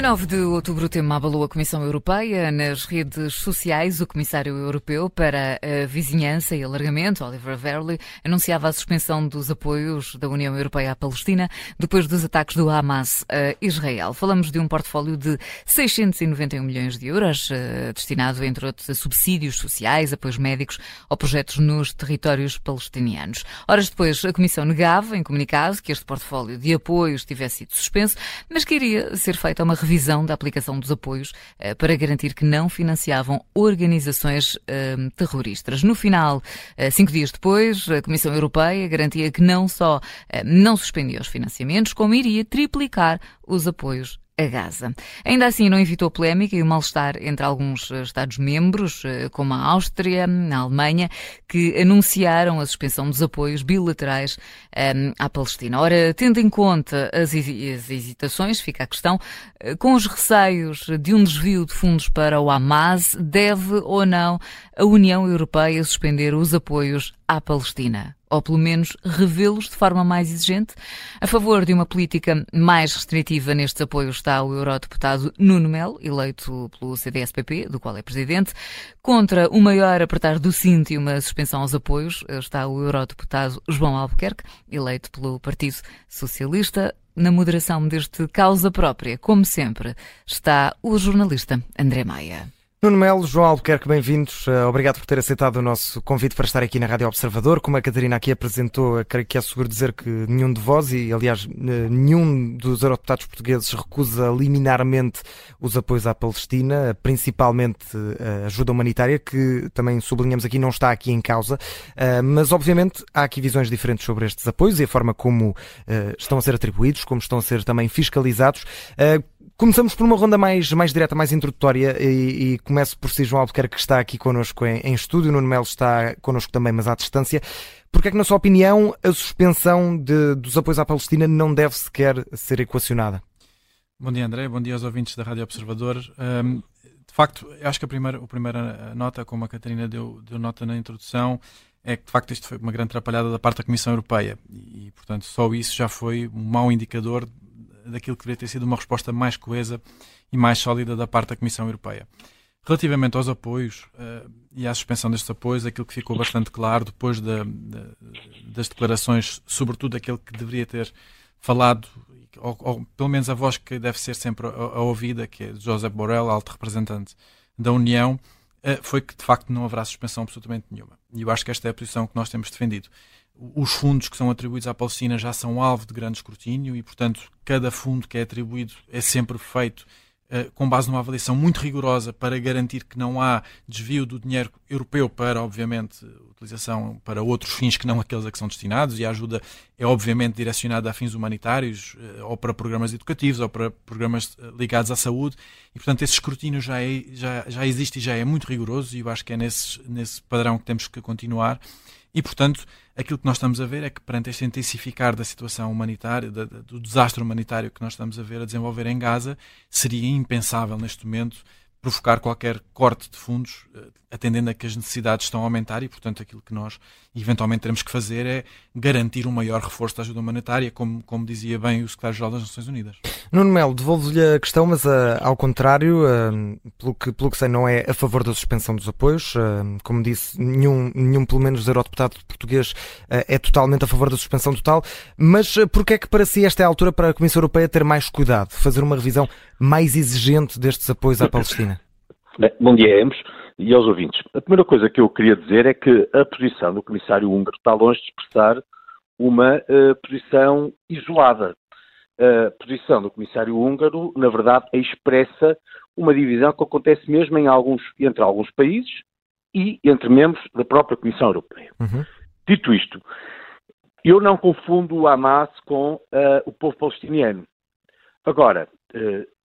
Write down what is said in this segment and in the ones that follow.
A 9 de outubro, o tema abalou a Comissão Europeia. Nas redes sociais, o Comissário Europeu para a Vizinhança e Alargamento, Oliver Verley, anunciava a suspensão dos apoios da União Europeia à Palestina depois dos ataques do Hamas a Israel. Falamos de um portfólio de 691 milhões de euros, eh, destinado, entre outros, a subsídios sociais, apoios médicos ou projetos nos territórios palestinianos. Horas depois, a Comissão negava, em comunicado, que este portfólio de apoios tivesse sido suspenso, mas que iria ser feita uma revisão da aplicação dos apoios eh, para garantir que não financiavam organizações eh, terroristas. No final, eh, cinco dias depois, a Comissão Europeia garantia que não só não suspendia os financiamentos, como iria triplicar os apoios a Gaza. Ainda assim, não evitou polémica e o mal-estar entre alguns eh, Estados-membros, eh, como a Áustria, a Alemanha, que anunciaram a suspensão dos apoios bilaterais um, ehm, à Palestina. Ora, tendo em conta as, as hesitações, fica a questão, eh, com os receios de um desvio de fundos para o Hamas, deve ou não a União Europeia suspender os apoios à Palestina? ou pelo menos revê-los de forma mais exigente. A favor de uma política mais restritiva nestes apoios está o eurodeputado Nuno Melo, eleito pelo CDSPP, do qual é presidente. Contra o maior apertar do cinto e uma suspensão aos apoios está o eurodeputado João Albuquerque, eleito pelo Partido Socialista. Na moderação deste causa própria, como sempre, está o jornalista André Maia. Nuno Melo, João Albuquerque, bem-vindos. Uh, obrigado por ter aceitado o nosso convite para estar aqui na Rádio Observador. Como a Catarina aqui apresentou, creio que é seguro dizer que nenhum de vós, e aliás, nenhum dos eurodeputados portugueses recusa liminarmente os apoios à Palestina, principalmente a ajuda humanitária, que também sublinhamos aqui não está aqui em causa. Uh, mas, obviamente, há aqui visões diferentes sobre estes apoios e a forma como estão a ser atribuídos, como estão a ser também fiscalizados. Começamos por uma ronda mais, mais direta, mais introdutória e, e começo por si, João Albuquerque, que está aqui connosco em, em estúdio. Nuno Melo está connosco também, mas à distância. Porque é que, na sua opinião, a suspensão de, dos apoios à Palestina não deve sequer ser equacionada? Bom dia, André. Bom dia aos ouvintes da Rádio Observador. Um, de facto, acho que a primeira, a primeira nota, como a Catarina deu, deu nota na introdução, é que de facto isto foi uma grande atrapalhada da parte da Comissão Europeia e, portanto, só isso já foi um mau indicador daquilo que deveria ter sido uma resposta mais coesa e mais sólida da parte da Comissão Europeia. Relativamente aos apoios uh, e à suspensão destes apoios, aquilo que ficou bastante claro depois da, da, das declarações, sobretudo aquele que deveria ter falado, ou, ou, pelo menos a voz que deve ser sempre a, a ouvida, que é José Borrell, alto representante da União, uh, foi que de facto não haverá suspensão absolutamente nenhuma. E eu acho que esta é a posição que nós temos defendido os fundos que são atribuídos à Palestina já são alvo de grande escrutínio e, portanto, cada fundo que é atribuído é sempre feito uh, com base numa avaliação muito rigorosa para garantir que não há desvio do dinheiro europeu para, obviamente, utilização para outros fins que não aqueles a que são destinados e a ajuda é, obviamente, direcionada a fins humanitários uh, ou para programas educativos ou para programas uh, ligados à saúde. E, portanto, esse escrutínio já, é, já, já existe e já é muito rigoroso e eu acho que é nesse, nesse padrão que temos que continuar e, portanto, aquilo que nós estamos a ver é que, perante este intensificar da situação humanitária, da, do desastre humanitário que nós estamos a ver a desenvolver em Gaza, seria impensável neste momento provocar qualquer corte de fundos, eh, atendendo a que as necessidades estão a aumentar e, portanto, aquilo que nós eventualmente teremos que fazer é garantir um maior reforço da ajuda humanitária, como, como dizia bem o Secretário-Geral das Nações Unidas. Nuno Melo, devolvo-lhe a questão, mas uh, ao contrário, uh, pelo, que, pelo que sei, não é a favor da suspensão dos apoios. Uh, como disse, nenhum, nenhum, pelo menos, eurodeputado português é totalmente a favor da suspensão total. Mas uh, porquê é que para si esta é a altura para a Comissão Europeia ter mais cuidado, fazer uma revisão mais exigente destes apoios à Palestina? Bom dia a ambos e aos ouvintes. A primeira coisa que eu queria dizer é que a posição do Comissário húngaro está longe de expressar uma uh, posição isolada. A posição do Comissário húngaro, na verdade, expressa uma divisão que acontece mesmo em alguns, entre alguns países e entre membros da própria Comissão Europeia. Uhum. Dito isto, eu não confundo o Hamas com uh, o povo palestiniano. Agora, uh,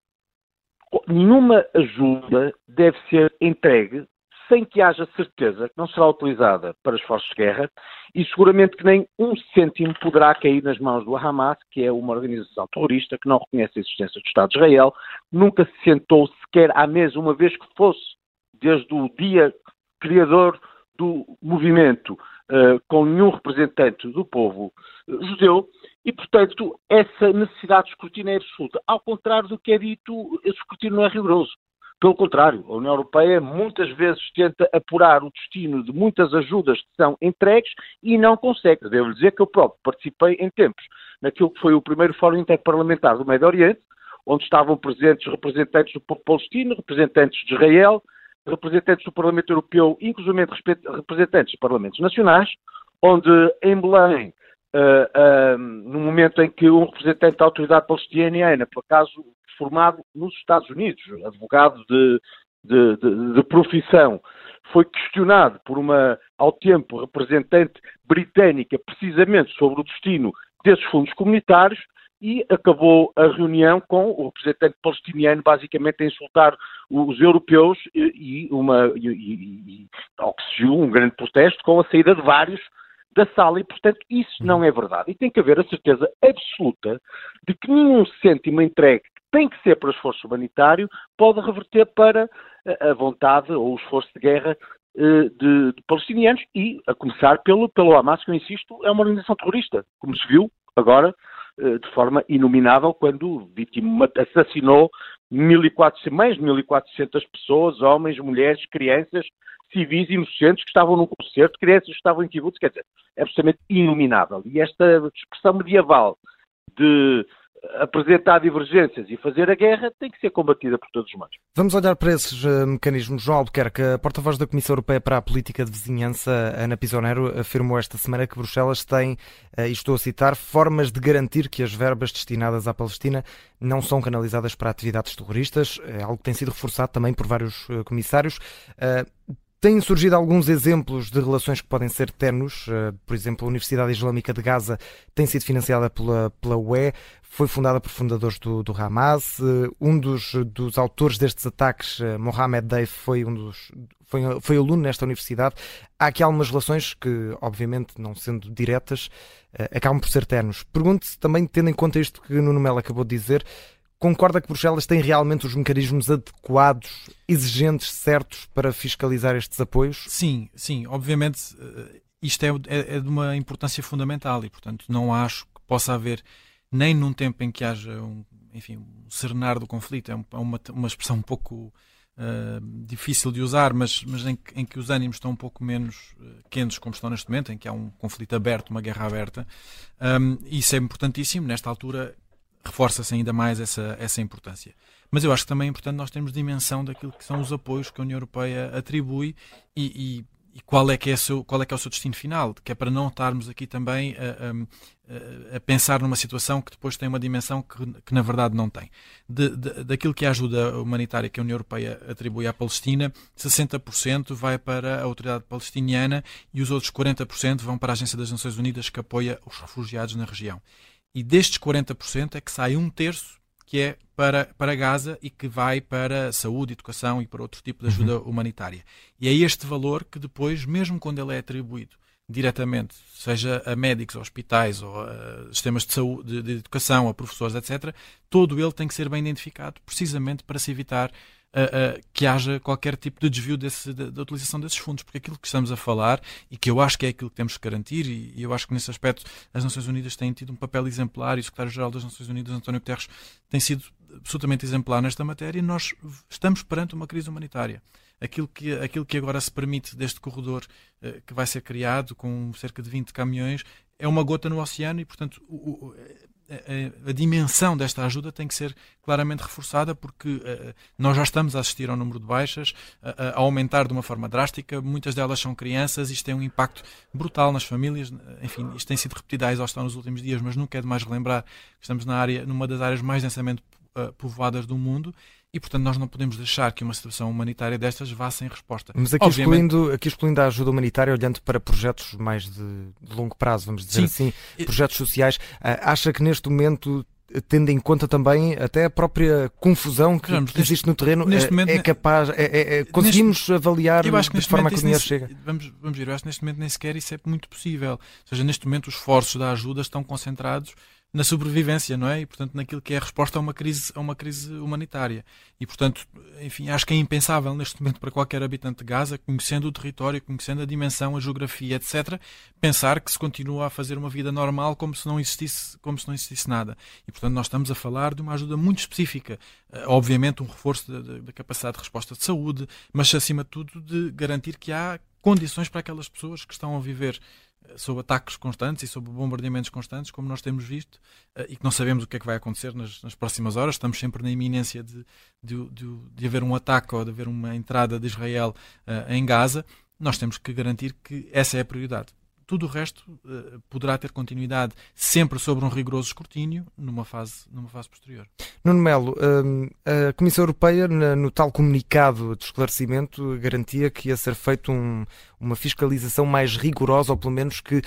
nenhuma ajuda deve ser entregue sem que haja certeza que não será utilizada para as forças de guerra e seguramente que nem um cêntimo poderá cair nas mãos do Hamas, que é uma organização terrorista que não reconhece a existência do Estado de Israel, nunca se sentou sequer à mesa uma vez que fosse, desde o dia criador do movimento, uh, com nenhum representante do povo uh, judeu, E, portanto, essa necessidade de escrutínio é absoluta. Ao contrário do que é dito, esse escrutínio não é rigoroso. Pelo contrário, a União Europeia muitas vezes tenta apurar o destino de muitas ajudas que são entregues e não consegue. Devo dizer que eu próprio participei em tempos naquilo que foi o primeiro Fórum Interparlamentar do Médio Oriente, onde estavam presentes representantes do povo palestino, representantes de Israel, representantes do Parlamento Europeu, inclusive representantes de parlamentos nacionais, onde em Belém, uh, uh, no momento em que um representante da autoridade palestiniana, por acaso formado nos Estados Unidos, advogado de, de, de, de profissão, foi questionado por uma, ao tempo, representante britânica, precisamente sobre o destino desses fundos comunitários, e acabou a reunião com o representante palestiniano basicamente a insultar os europeus e, uma, e, e, ao que se viu um grande protesto com a saída de vários da sala e, portanto, isso não é verdade. E tem que haver a certeza absoluta de que nenhum cêntimo entregue que tem que ser para o esforço humanitário pode reverter para a vontade ou o esforço de guerra eh, de, de palestinianos e, a começar pelo, pelo Hamas, que eu insisto, é uma organização terrorista, como se viu agora de forma inominável quando vítima assassinou 1400, mais de 1.400 pessoas, homens, mulheres, crianças, civis inocentes que estavam num concerto, crianças que estavam em kibbutz, quer dizer, é absolutamente inominável. E esta expressão medieval de apresentar divergências e fazer a guerra tem que ser combatida por todos os meios. Vamos olhar para esses uh, mecanismos. João Albuquerque, a porta-voz da Comissão Europeia para a Política de Vizinhança, Ana Pisonero, afirmou esta semana que Bruxelas tem, uh, e estou a citar, formas de garantir que as verbas destinadas à Palestina não são canalizadas para atividades terroristas, é algo que tem sido reforçado também por vários uh, comissários. Têm surgido alguns exemplos de relações que podem ser tenues. Por exemplo, a Universidade Islâmica de Gaza tem sido financiada pela, pela UE foi fundada por fundadores do, do Hamas. Eh, um dos, dos autores destes ataques, eh, Mohamed Deif, foi, um dos, foi, foi aluno nesta universidade. Há aqui algumas relações que, obviamente, não sendo diretas, eh, acabam por ser ternos. Pergunto-se também, tendo em conta isto que Nuno Melo acabou de dizer, concorda que Bruxelas tem realmente os mecanismos adequados, exigentes, certos para fiscalizar estes apoios? Sim, sim. Obviamente, isto é, é, é de uma importância fundamental e, portanto, não acho que possa haver nem num tempo em que haja um, enfim, um serenar do conflito, é, é uma, uma expressão um pouco uh, difícil de usar, mas, mas em, em, que os ânimos estão um pouco menos uh, quentes, como estão neste momento, em que há um conflito aberto, uma guerra aberta. Um, isso é importantíssimo, nesta altura reforça-se ainda mais essa, essa importância. Mas eu acho que também é importante nós termos dimensão daquilo que são os apoios que a União Europeia atribui e, e e qual é que é, seu, qual é que é o seu destino final, que é para não estarmos aqui também a, a, a pensar numa situação que depois tem uma dimensão que, que na verdade não tem. De, de, daquilo que é a ajuda humanitária que a União Europeia atribui à Palestina, 60% vai para a autoridade palestiniana e os outros 40% vão para a Agência das Nações Unidas que apoia os refugiados na região. E destes 40% é que sai um terço que é para, para Gaza e que vai para saúde, educação e para outro tipo de ajuda uhum. humanitária. E é este valor que depois, mesmo quando ele é atribuído diretamente, seja a médicos, a hospitais ou a sistemas de saúde, de, educação, a professores, etc., todo ele tem que ser bem identificado, precisamente para se evitar uh, que haja qualquer tipo de desvio desse, da, da, utilização desses fundos, porque aquilo que estamos a falar e que eu acho que é aquilo que temos que garantir, e, e eu acho que nesse aspecto as Nações Unidas têm tido um papel exemplar e o Secretário-Geral das Nações Unidas, António Guterres, tem sido absolutamente exemplar nesta matéria. Nós estamos perante uma crise humanitária. Aquilo que, aquilo que agora se permite deste corredor uh, que vai ser criado com cerca de 20 caminhões é uma gota no oceano e, portanto, o, a, a, dimensão desta ajuda tem que ser claramente reforçada porque uh, nós já estamos a assistir ao número de baixas a, aumentar de uma forma drástica. Muitas delas são crianças, isto tem um impacto brutal nas famílias. Enfim, isto tem sido repetido à exaustão nos últimos dias, mas nunca é demais relembrar que estamos na área, numa das áreas mais densamente povoadas do mundo e, portanto, nós não podemos deixar que uma situação humanitária destas vá sem resposta. Mas aqui, Obviamente... excluindo, aqui excluindo a ajuda humanitária, olhando para projetos mais de, de longo prazo, vamos dizer Sim. assim, projetos sociais, ah, acha que neste momento tendo em conta também até a própria confusão que, que existe no terreno, neste é, momento, é capaz, é, é, é conseguimos neste, avaliar de forma que o dinheiro chega? Vamos, vamos ver, eu acho que neste momento nem sequer isso é muito possível. Ou seja, neste momento os esforços da ajuda estão concentrados na sobrevivência, não é? E, portanto, naquilo que é a resposta a uma crise, a uma crise humanitária. E, portanto, enfim, acho que é impensável neste momento para qualquer habitante de Gaza, conhecendo o território, conhecendo a dimensão, a geografia, etc., pensar que se continua a fazer uma vida normal como se não existisse, como se não existisse nada. E, portanto, nós estamos a falar de uma ajuda muito específica. Eh, obviamente, um reforço da, da capacidade de resposta de saúde, mas, acima de tudo, de garantir que há condições para aquelas pessoas que estão a viver sob ataques constantes e sob bombardeamentos constantes, como nós temos visto, eh, e que não sabemos o que é que vai acontecer nas, nas próximas horas. Estamos sempre na iminência de, de, de, de, haver um ataque ou de haver uma entrada de Israel uh, em Gaza. Nós temos que garantir que essa é a prioridade. Tudo o resto uh, poderá ter continuidade sempre sobre um rigoroso escrutínio numa fase, numa fase posterior. Nuno Melo, um, a Comissão Europeia, no tal comunicado de esclarecimento, garantia que ia ser feito um, uma fiscalização mais rigorosa, ou pelo menos que uh,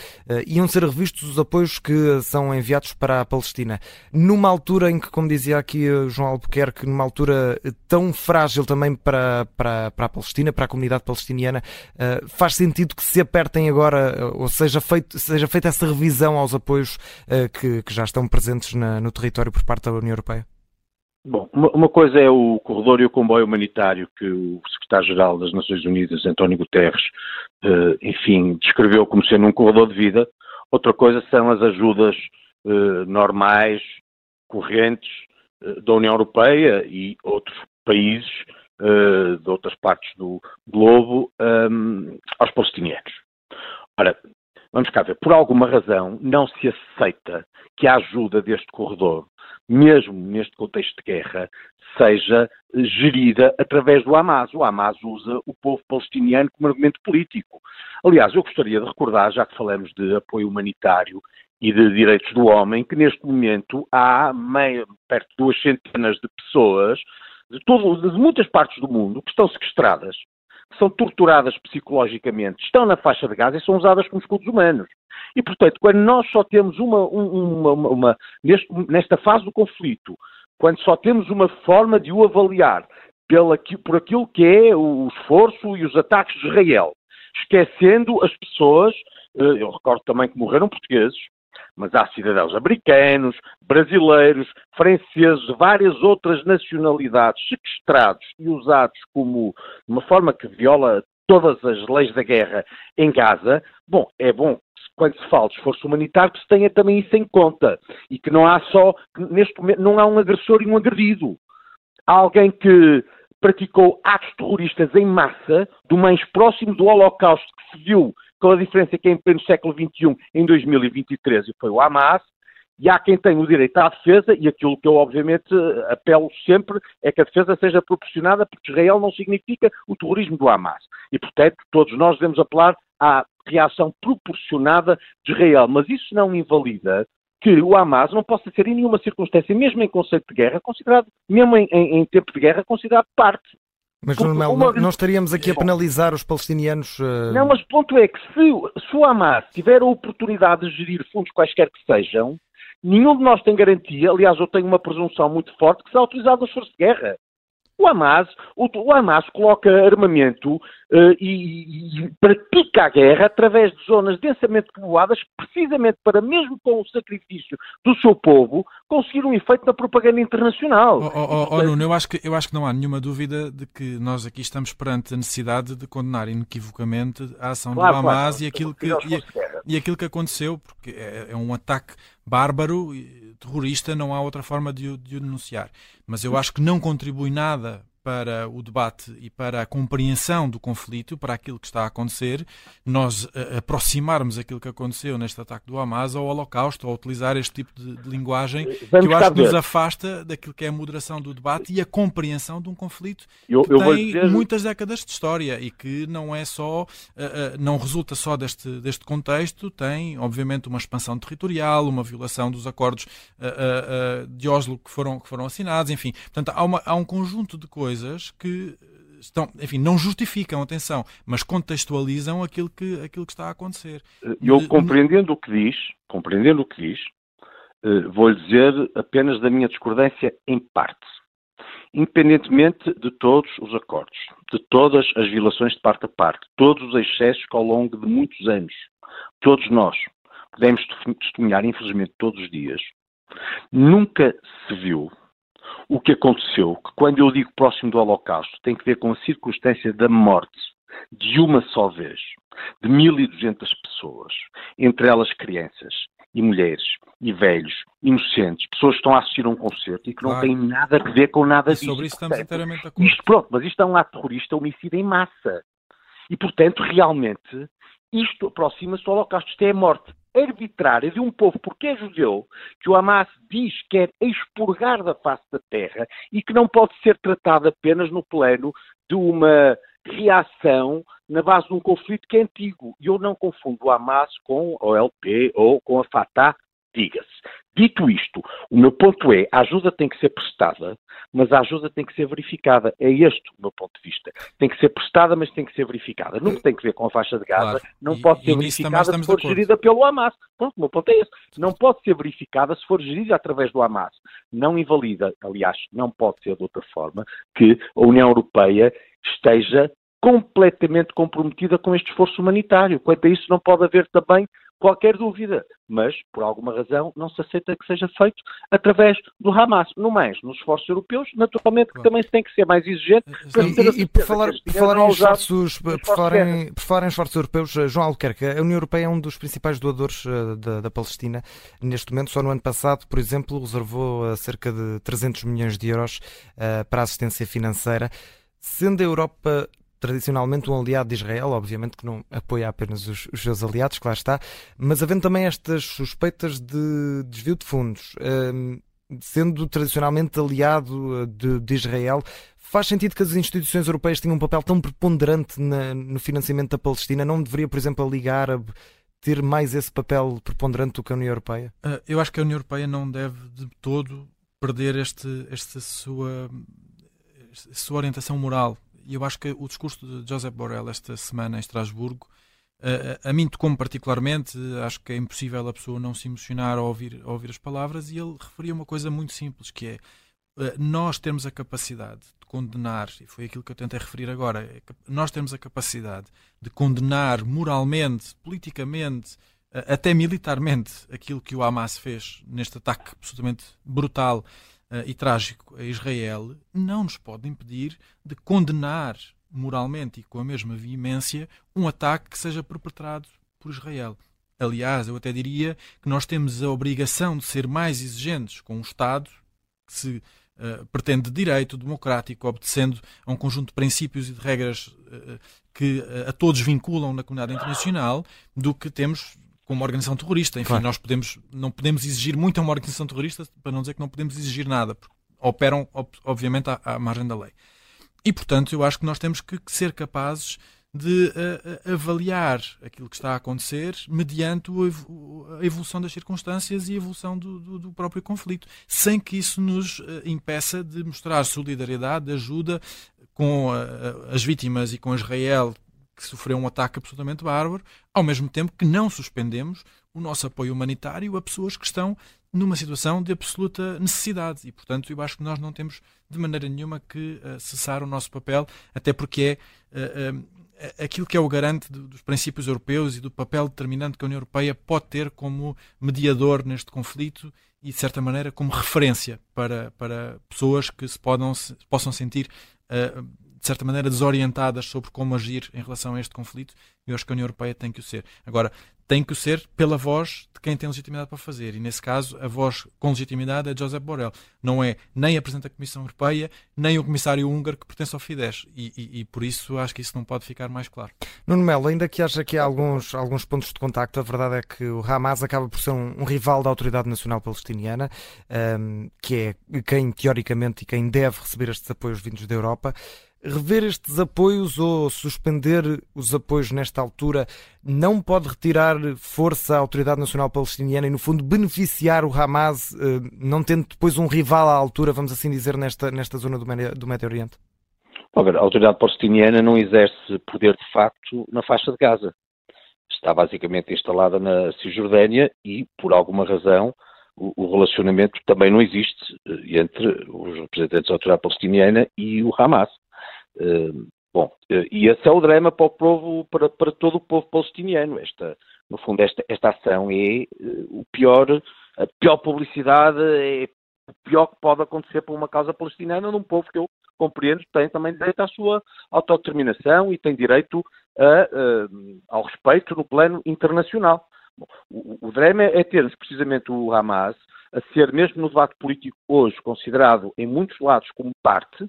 iam ser revistos os apoios que são enviados para a Palestina. Numa altura em que, como dizia aqui uh, João Albuquerque, numa altura tão frágil também para, para, para a Palestina, para a comunidade palestiniana, uh, faz sentido que se apertem agora, ou seja, feito, seja feita essa revisão aos apoios que, que, já estão presentes na, no território por parte da União Europeia? Bom, uma, coisa é o corredor e o comboio humanitário que o secretário-geral das Nações Unidas, António Guterres, eh, enfim, descreveu como sendo um corredor de vida. Outra coisa são as ajudas eh, normais, correntes eh, da União Europeia e outros países de outras partes do globo aos palestinianos. Ora, vamos cá ver, por alguma razão não se aceita que a ajuda deste corredor mesmo neste contexto de guerra, seja gerida através do Hamas. O Hamas usa o povo palestiniano como argumento político. Aliás, eu gostaria de recordar, já que falamos de apoio humanitário e de direitos do homem, que neste momento há meio, perto de duas centenas de pessoas de, todo, de muitas partes do mundo que estão sequestradas, que são torturadas psicologicamente, estão na faixa de Gaza e são usadas como escudos humanos. E, portanto, quando nós só temos uma, uma, uma, uma neste, nesta fase do conflito, quando só temos uma forma de o avaliar pela, por aquilo que é o esforço e os ataques de Israel, esquecendo as pessoas, eh, eu recordo também que morreram portugueses, mas há cidadãos americanos, brasileiros, franceses, várias outras nacionalidades sequestrados e usados como uma forma que viola todas as leis da guerra em Gaza. Bom, é bom quando se fala de esforço humanitário, que se tenha também isso em conta. E que não há só, neste momento, não há um agressor e um agredido. Há alguém que praticou atos terroristas em massa, do mais próximo do Holocausto que se viu, com a diferença que é em pleno século XXI, em 2023, e foi o Hamas, e há quem tenha o direito à defesa, e aquilo que eu obviamente apelo sempre é que a defesa seja proporcionada, porque Israel não significa o terrorismo do Hamas. E, portanto, todos nós devemos apelar à reação proporcionada de Israel. Mas isso não invalida que o Hamas não possa ser em nenhuma circunstância, mesmo em conceito de guerra, considerado, mesmo em, em, em tempo de guerra, considerado parte. Mas, Nuno Melo, uma... não estaríamos aqui a penalizar os palestinianos? Uh... Não, mas o ponto é que se, se o Hamas tiver a oportunidade de gerir fundos quaisquer que sejam, nenhum de nós tem garantia, aliás, eu tenho uma presunção muito forte, que será utilizado as forças de guerra. O Hamas, o, o Hamas coloca armamento uh, e, e, pratica a guerra através de zonas densamente povoadas, precisamente para, mesmo com o sacrifício do seu povo, conseguir um efeito na propaganda internacional. Oh, oh, oh, oh Nuno, eu acho, que, eu acho que não há nenhuma dúvida de que nós aqui estamos perante a necessidade de condenar inequivocamente a ação claro, do Hamas claro, e, aquilo que, e, e, aquilo que aconteceu, porque é, é um ataque bárbaro, terrorista, não há outra forma de o, de o denunciar. Mas eu acho que não contribui nada para o debate e para a compreensão do conflito, para aquilo que está a acontecer, nós uh, aproximarmos aquilo que aconteceu neste ataque do Hamas ao Holocausto, ou utilizar este tipo de, de linguagem Vamos que eu acho que nos afasta daquilo que é a moderação do debate e a compreensão de um conflito eu, que eu tem dizer... muitas décadas de história e que não é só, uh, não resulta só deste, deste contexto, tem obviamente uma expansão territorial, uma violação dos acordos de Oslo que foram, que foram assinados, enfim, portanto há, uma, há um conjunto de coisas coisas que estão, enfim, não justificam, atenção, mas contextualizam aquilo que, aquilo que está a acontecer. Eu compreendendo o que diz, compreendendo o que diz, eh, vou-lhe dizer apenas da minha discordância em parte. Independentemente de todos os acordos, de todas as violações de parte a parte, todos os excessos que ao longo de muitos anos, todos nós podemos testemunhar, infelizmente, todos os dias, Nunca se viu o que aconteceu, que quando eu digo próximo do Holocausto, tem que ver com a circunstância da morte de uma só vez, de 1.200 pessoas, entre elas crianças e mulheres e velhos, inocentes, pessoas que estão a assistir a um concerto e que não claro. têm nada a ver com nada disso. Sobre isso estamos inteiramente de acordo. Isto, pronto, mas isto é um ato terrorista, homicida em massa. E, portanto, realmente, isto aproxima-se do Holocausto. Isto é a morte arbitrária de um povo, porque é judeu, que o Hamas diz que quer expurgar da face da terra e que não pode ser tratado apenas no plano de uma reação na base de um conflito que é antigo. E eu não confundo o Hamas com a OLP ou com a Fatah, diga-se. Dito isto, o meu ponto é, a ajuda tem que ser prestada, mas a ajuda tem que ser verificada. É este o meu ponto de vista. Tem que ser prestada, mas tem que ser verificada. Não tem que ver com a faixa de Gaza, claro. não e, pode ser verificada se for gerida pelo Hamas. Pronto, o meu ponto é esse. Não pode ser verificada se for gerida através do Hamas. Não invalida, aliás, não pode ser de outra forma, que a União Europeia esteja completamente comprometida com este esforço humanitário. Quanto a isso, não pode haver também qualquer dúvida, mas por alguma razão não se aceita que seja feito através do Hamas. No mais, nos esforços europeus, naturalmente que também se tem que ser mais exigente para e, e, por falar, por falar em esforços, por falar em, por falar em esforços europeus, eh, João Albuquerque, a União Europeia é um dos principais doadores uh, da, da, Palestina neste momento. Só no ano passado, por exemplo, reservou uh, cerca de 300 milhões de euros uh, para assistência financeira. Sendo a Europa tradicionalmente um aliado de Israel, obviamente que não apoia apenas os, os seus aliados, claro está, mas havendo também estas suspeitas de desvio de fundos, um, sendo tradicionalmente aliado eh, de, de, Israel, faz sentido que as instituições europeias tenham um papel tão preponderante na, no financiamento da Palestina? Não deveria, por exemplo, a Liga Árabe ter mais esse papel preponderante do que a União Europeia? Uh, eu acho que a União Europeia não deve de todo perder este, esta sua, esta sua orientação moral e eu acho que o discurso de Josep Borrell esta semana em Estrasburgo, a, a, a mim tocou-me particularmente, acho que é impossível a pessoa não se emocionar ao ouvir, ao ouvir as palavras, e ele referia uma coisa muito simples, que é nós temos a capacidade de condenar, e foi aquilo que eu tentei referir agora, é nós temos a capacidade de condenar moralmente, politicamente, até militarmente, aquilo que o Hamas fez neste ataque absolutamente brutal uh, e trágico a Israel não nos pode impedir de condenar moralmente e com a mesma veemência um ataque que seja perpetrado por Israel. Aliás, eu até diria que nós temos a obrigação de ser mais exigentes com um Estado que se uh, pretende direito, democrático, obedecendo a um conjunto de princípios e de regras uh, que uh, a todos vinculam na comunidade internacional, do que temos como organização terrorista. Enfim, claro. nós podemos, não podemos exigir muito a uma organização terrorista, para não dizer que não podemos exigir nada, porque operam, obviamente, à, à margem da lei. E, portanto, eu acho que nós temos que, ser capazes de uh, avaliar aquilo que está a acontecer mediante o, a evolução das circunstâncias e a evolução do, do, do próprio conflito, sem que isso nos uh, impeça de mostrar solidariedade, de ajuda com uh, as vítimas e com Israel que sofreu um ataque absolutamente bárbaro, ao mesmo tempo que não suspendemos o nosso apoio humanitário a pessoas que estão numa situação de absoluta necessidade. E, portanto, eu acho que nós não temos de maneira nenhuma que uh, cessar o nosso papel, até porque é uh, uh, aquilo que é o garante do, dos princípios europeus e do papel determinante que a União Europeia pode ter como mediador neste conflito e, de certa maneira, como referência para, para pessoas que se, podam, se possam sentir de certa maneira, desorientadas sobre como agir em relação a este conflito, eu acho que a União Europeia tem que o ser. Agora, tem que o ser pela voz de quem tem legitimidade para fazer. E nesse caso, a voz com legitimidade é Josep Borrell. Não é nem a Presidente da Comissão Europeia, nem o Comissário húngaro que pertence ao Fidesz. E, e, e, por isso acho que isso não pode ficar mais claro. Nuno Melo, ainda que haja aqui alguns, alguns pontos de contacto, a verdade é que o Hamas acaba por ser um, um rival da Autoridade Nacional Palestiniana, um, que é quem, teoricamente, e quem deve receber estes apoios vindos da Europa rever estes apoios ou suspender os apoios nesta altura não pode retirar força à Autoridade Nacional Palestiniana e, no fundo, beneficiar o Hamas, eh, não tendo depois um rival à altura, vamos assim dizer, nesta, nesta zona do Médio, Oriente? a Autoridade Palestiniana não exerce poder de facto na faixa de Gaza. Está basicamente instalada na Cisjordânia e, por alguma razão, o, relacionamento também não existe eh, entre os representantes da Autoridade Palestiniana e o Hamas. Eh, bom, eh, e esse é o drama para o povo, para, para todo o povo palestiniano. Esta, no fundo, esta, esta ação é eh, o pior a pior publicidade é o pior que pode acontecer por uma causa palestinana num povo que eu compreendo tem também direito à sua autodeterminação e tem direito a, uh, ao respeito no plano internacional. Bom, o, o drama é termos precisamente o Hamas a ser, mesmo no debate político hoje, considerado em muitos lados como parte,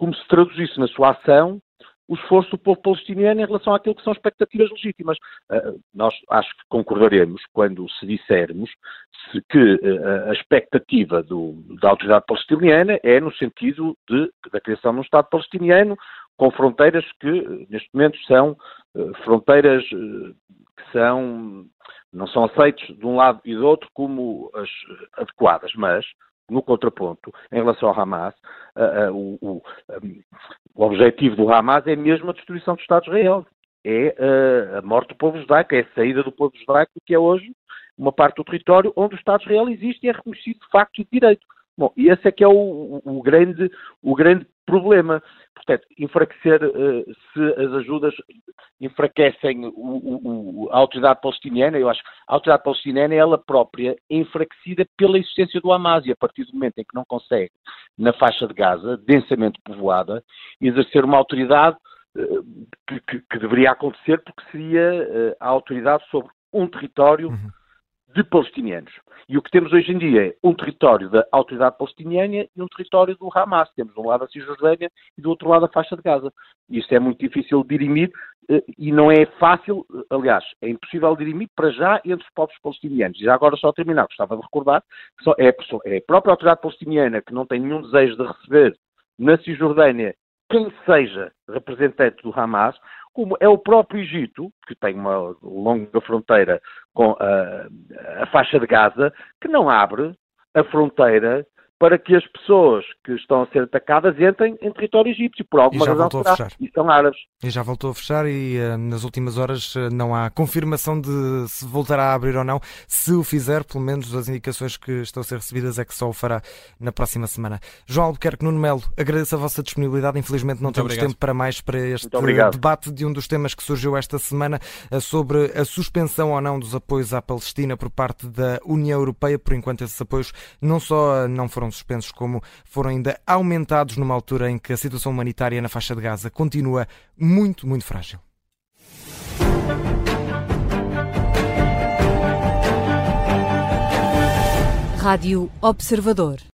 como se traduzisse na sua ação o esforço do povo palestiniano em relação àquilo que são expectativas legítimas. Uh, nós acho que concordaremos quando se dissermos se que uh, a expectativa do, da autoridade palestiniana é no sentido de, da criação de um Estado palestiniano com fronteiras que, neste momento, são uh, fronteiras que são, não são aceitas de um lado e do outro como as adequadas, mas no contraponto, em relação ao Hamas, uh, uh, o, um, o, objetivo do Hamas é mesmo a destruição do Estado de Israel. É uh, a morte do povo judaico, é a saída do povo judaico, que é hoje uma parte do território onde o Estado de Israel existe e é reconhecido de facto e de direito. Bom, e esse é que é o, o, grande, o grande problema. Portanto, enfraquecer, uh, se as ajudas enfraquecem o, o, a autoridade palestiniana, eu acho que a autoridade palestiniana é ela própria enfraquecida pela existência do Hamas e a partir do momento em que não consegue, na faixa de Gaza, densamente povoada, exercer uma autoridade uh, que, que, deveria acontecer porque seria uh, a autoridade sobre um território uhum de palestinianos. E o que temos hoje em dia é um território da autoridade palestiniana e um território do Hamas. Temos de um lado a Cisjordânia e do outro lado a faixa de Gaza. Isso é muito difícil de dirimir eh, e não é fácil, eh, aliás, é impossível dirimir para já entre os povos palestinianos. E já agora, só a terminar, gostava de recordar que é, é a própria autoridade palestiniana que não tem nenhum desejo de receber na Cisjordânia quem seja representante do Hamas, como é o próprio Egito, que tem uma longa fronteira com a, a faixa de Gaza, que não abre a fronteira para que as pessoas que estão a ser atacadas entrem em território egípcio, por alguma razão será, a fechar. e são árabes. E já voltou a fechar e uh, nas últimas horas uh, não há confirmação de se voltará a abrir ou não. Se o fizer, pelo menos as indicações que estão a ser recebidas é que só o fará na próxima semana. João Albuquerque Nuno Melo, agradeço a vossa disponibilidade. Infelizmente não Muito temos obrigado. tempo para mais para este debate de um dos temas que surgiu esta semana uh, sobre a suspensão ou não dos apoios à Palestina por parte da União Europeia. Por enquanto esses apoios não só não suspensos, como foram ainda aumentados numa altura em que a situação humanitária na faixa de Gaza continua muito, muito frágil. Rádio Observador.